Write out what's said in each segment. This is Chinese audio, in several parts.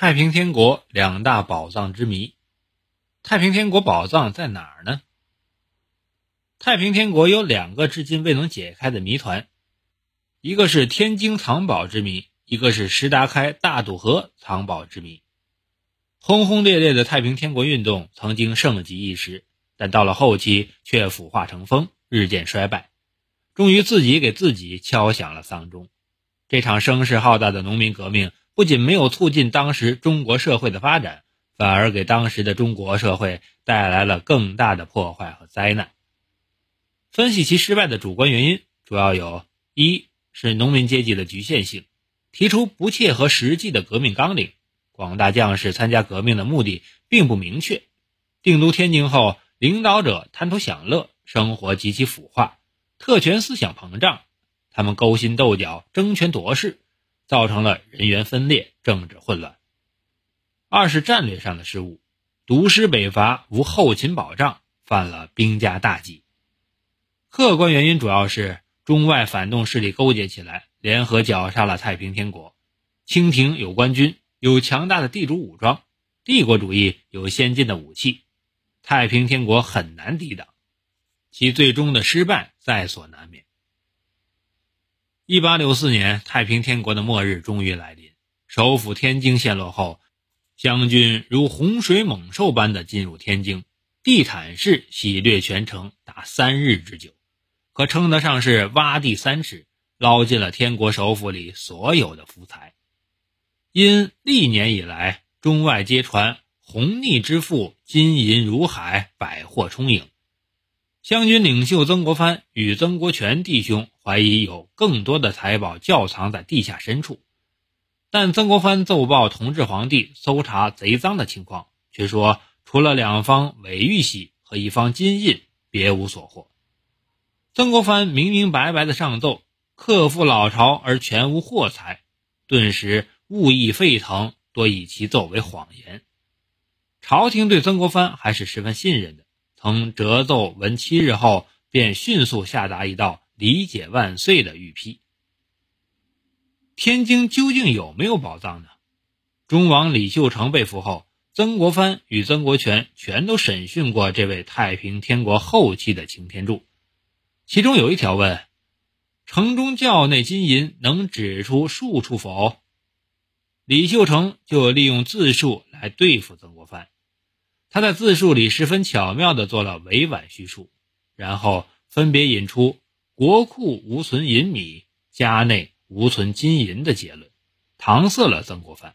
太平天国两大宝藏之谜，太平天国宝藏在哪儿呢？太平天国有两个至今未能解开的谜团，一个是天津藏宝之谜，一个是石达开大渡河藏宝之谜。轰轰烈烈的太平天国运动曾经盛极一时，但到了后期却腐化成风，日渐衰败，终于自己给自己敲响了丧钟。这场声势浩大的农民革命。不仅没有促进当时中国社会的发展，反而给当时的中国社会带来了更大的破坏和灾难。分析其失败的主观原因，主要有一是农民阶级的局限性，提出不切合实际的革命纲领，广大将士参加革命的目的并不明确。定都天津后，领导者贪图享乐，生活极其腐化，特权思想膨胀，他们勾心斗角，争权夺势。造成了人员分裂、政治混乱。二是战略上的失误，独师北伐无后勤保障，犯了兵家大忌。客观原因主要是中外反动势力勾结起来，联合绞杀了太平天国。清廷有官军，有强大的地主武装，帝国主义有先进的武器，太平天国很难抵挡，其最终的失败在所难免。一八六四年，太平天国的末日终于来临。首府天津陷落后，湘军如洪水猛兽般的进入天津，地毯式洗掠全城，达三日之久，可称得上是挖地三尺，捞尽了天国首府里所有的福财。因历年以来，中外皆传红逆之富，金银如海，百货充盈。湘军领袖曾国藩与曾国荃弟兄怀疑有更多的财宝窖藏在地下深处，但曾国藩奏报同治皇帝搜查贼赃的情况，却说除了两方伪玉玺和一方金印，别无所获。曾国藩明明白白的上奏，克复老巢而全无货财，顿时物议沸腾，多以其奏为谎言。朝廷对曾国藩还是十分信任的。曾折奏文七日后，便迅速下达一道“理解万岁”的谕批。天津究竟有没有宝藏呢？忠王李秀成被俘后，曾国藩与曾国荃全都审讯过这位太平天国后期的擎天柱，其中有一条问：“城中窖内金银能指出数处否？”李秀成就利用自述来对付曾国藩。他在自述里十分巧妙地做了委婉叙述，然后分别引出国库无存银米，家内无存金银的结论，搪塞了曾国藩。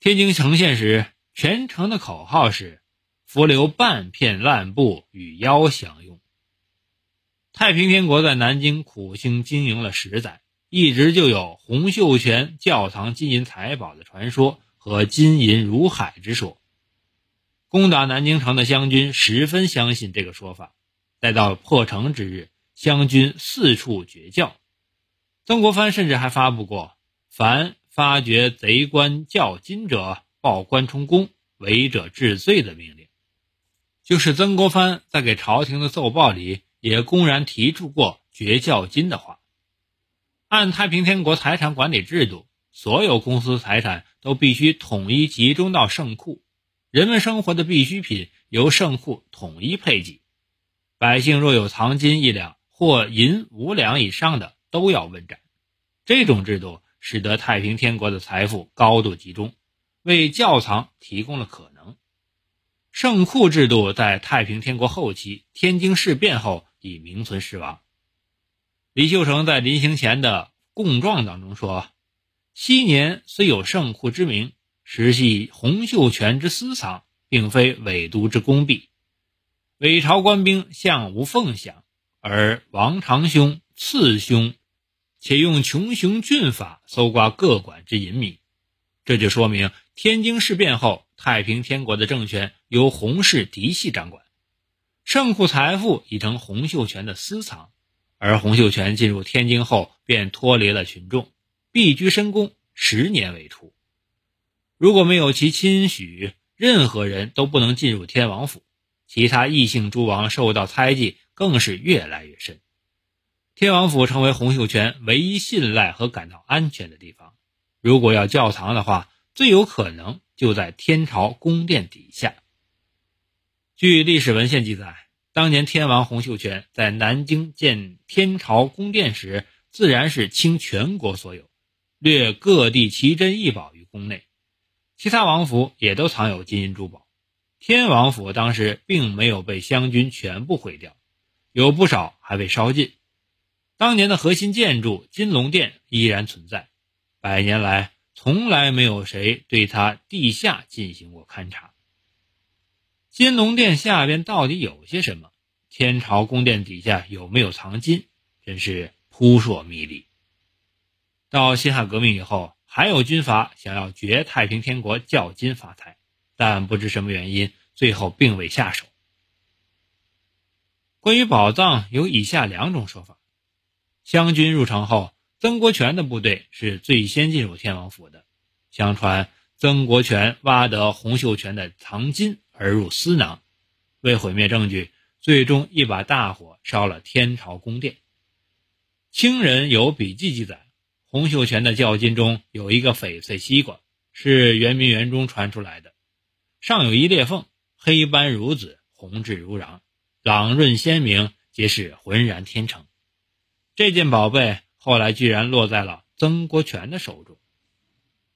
天津城陷时，全城的口号是“伏留半片烂布与腰享用”。太平天国在南京苦心经营了十载，一直就有洪秀全窖藏金银财宝的传说和金银如海之说。攻打南京城的湘军十分相信这个说法，待到破城之日，湘军四处掘窖，曾国藩甚至还发布过“凡发掘贼官窖金者，报官充公，违者治罪”的命令。就是曾国藩在给朝廷的奏报里，也公然提出过掘窖金的话。按太平天国财产管理制度，所有公司财产都必须统一集中到圣库。人们生活的必需品由圣库统一配给，百姓若有藏金一两或银五两以上的，都要问斩。这种制度使得太平天国的财富高度集中，为窖藏提供了可能。圣库制度在太平天国后期天津事变后已名存实亡。李秀成在临行前的供状当中说：“昔年虽有圣库之名。”实系洪秀全之私藏，并非伪都之公弊。伪朝官兵向无奉享，而王长兄、次兄，且用穷雄峻法搜刮各管之银米，这就说明天津事变后，太平天国的政权由洪氏嫡系掌管，圣库财富已成洪秀全的私藏，而洪秀全进入天津后便脱离了群众，避居深宫，十年未出。如果没有其亲许，任何人都不能进入天王府。其他异姓诸王受到猜忌，更是越来越深。天王府成为洪秀全唯一信赖和感到安全的地方。如果要窖藏的话，最有可能就在天朝宫殿底下。据历史文献记载，当年天王洪秀全在南京建天朝宫殿时，自然是倾全国所有，掠各地奇珍异宝于宫内。其他王府也都藏有金银珠宝，天王府当时并没有被湘军全部毁掉，有不少还被烧尽。当年的核心建筑金龙殿依然存在，百年来从来没有谁对它地下进行过勘察。金龙殿下边到底有些什么？天朝宫殿底下有没有藏金？真是扑朔迷离。到辛亥革命以后，还有军阀想要掘太平天国窖金发财，但不知什么原因，最后并未下手。关于宝藏，有以下两种说法：湘军入城后，曾国荃的部队是最先进入天王府的。相传，曾国荃挖得洪秀全的藏金。而入私囊，为毁灭证据，最终一把大火烧了天朝宫殿。清人有笔记记载，洪秀全的教金中有一个翡翠西瓜，是圆明园中传出来的，上有一裂缝，黑斑如紫，红质如瓤，朗润鲜明，皆是浑然天成。这件宝贝后来居然落在了曾国荃的手中。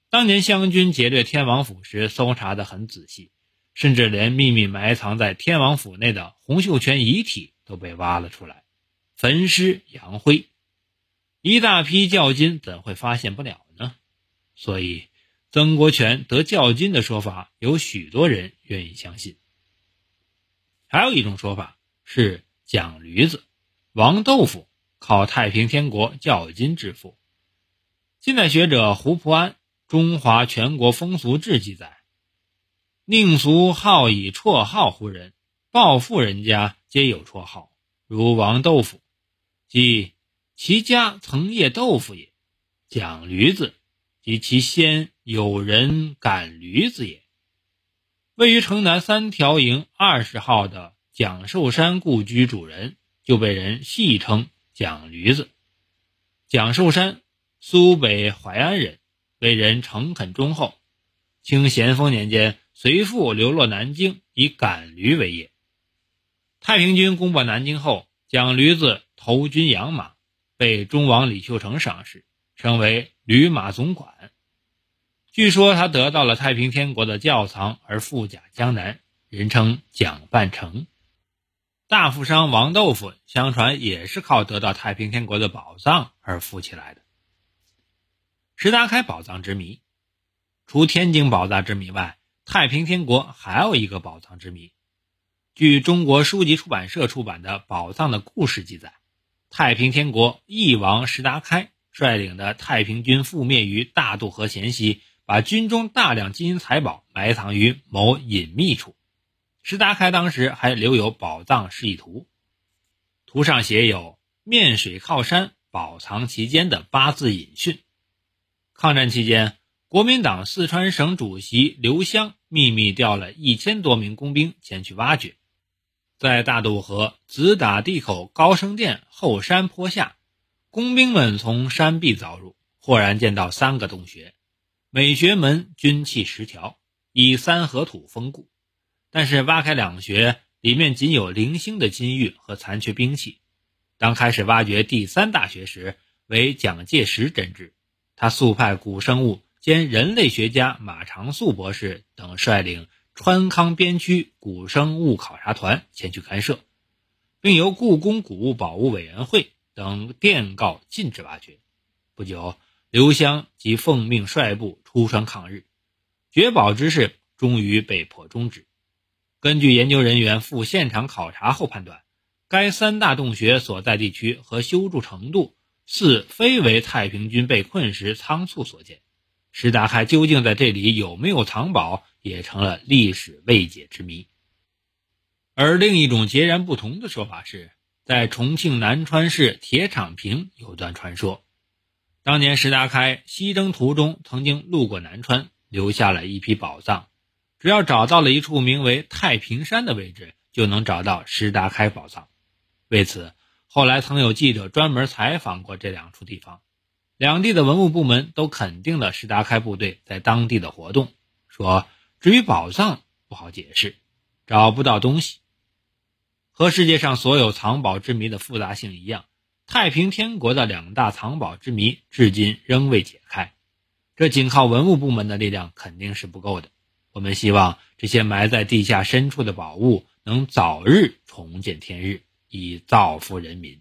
当年湘军劫掠天王府时，搜查得很仔细。甚至连秘密埋藏在天王府内的洪秀全遗体都被挖了出来，焚尸扬灰，一大批教金怎会发现不了呢？所以，曾国荃得教金的说法，有许多人愿意相信。还有一种说法是蒋驴子、王豆腐靠太平天国教金致富。近代学者胡普安《中华全国风俗志》记载。宁俗好以绰号呼人，暴富人家皆有绰号，如王豆腐，即其家曾业豆腐也；蒋驴子，及其先有人赶驴子也。位于城南三条营二十号的蒋寿山故居主人，就被人戏称蒋驴子。蒋寿山，苏北淮安人，为人诚恳忠厚。清咸丰年间。随父流落南京，以赶驴为业。太平军攻破南京后，蒋驴子投军养马，被忠王李秀成赏识，成为驴马总管。据说他得到了太平天国的窖藏而富甲江南，人称蒋半城。大富商王豆腐，相传也是靠得到太平天国的宝藏而富起来的。石达开宝藏之谜，除天津宝藏之谜外。太平天国还有一个宝藏之谜。据中国书籍出版社出版的《宝藏的故事》记载，太平天国翼王石达开率领的太平军覆灭于大渡河前夕，把军中大量金银财宝埋藏于某隐秘处。石达开当时还留有宝藏示意图，图上写有“面水靠山，宝藏其间”的八字隐训。抗战期间。国民党四川省主席刘湘秘密调了一千多名工兵前去挖掘，在大渡河子打地口高升殿后山坡下，工兵们从山壁凿入，豁然见到三个洞穴，每穴门均砌十条，以三合土封固。但是挖开两穴，里面仅有零星的金玉和残缺兵器。当开始挖掘第三大穴时，为蒋介石真治，他速派古生物。兼人类学家马长素博士等率领川康边区古生物考察团前去勘涉，并由故宫古物保护委员会等电告禁止挖掘。不久，刘湘即奉命率部出川抗日，掘宝之事终于被迫终止。根据研究人员赴现场考察后判断，该三大洞穴所在地区和修筑程度，似非为太平军被困时仓促所建。石达开究竟在这里有没有藏宝，也成了历史未解之谜。而另一种截然不同的说法是，在重庆南川市铁厂坪有段传说：当年石达开西征途中，曾经路过南川，留下了一批宝藏。只要找到了一处名为太平山的位置，就能找到石达开宝藏。为此，后来曾有记者专门采访过这两处地方。两地的文物部门都肯定了石达开部队在当地的活动，说至于宝藏不好解释，找不到东西。和世界上所有藏宝之谜的复杂性一样，太平天国的两大藏宝之谜至今仍未解开。这仅靠文物部门的力量肯定是不够的。我们希望这些埋在地下深处的宝物能早日重见天日，以造福人民。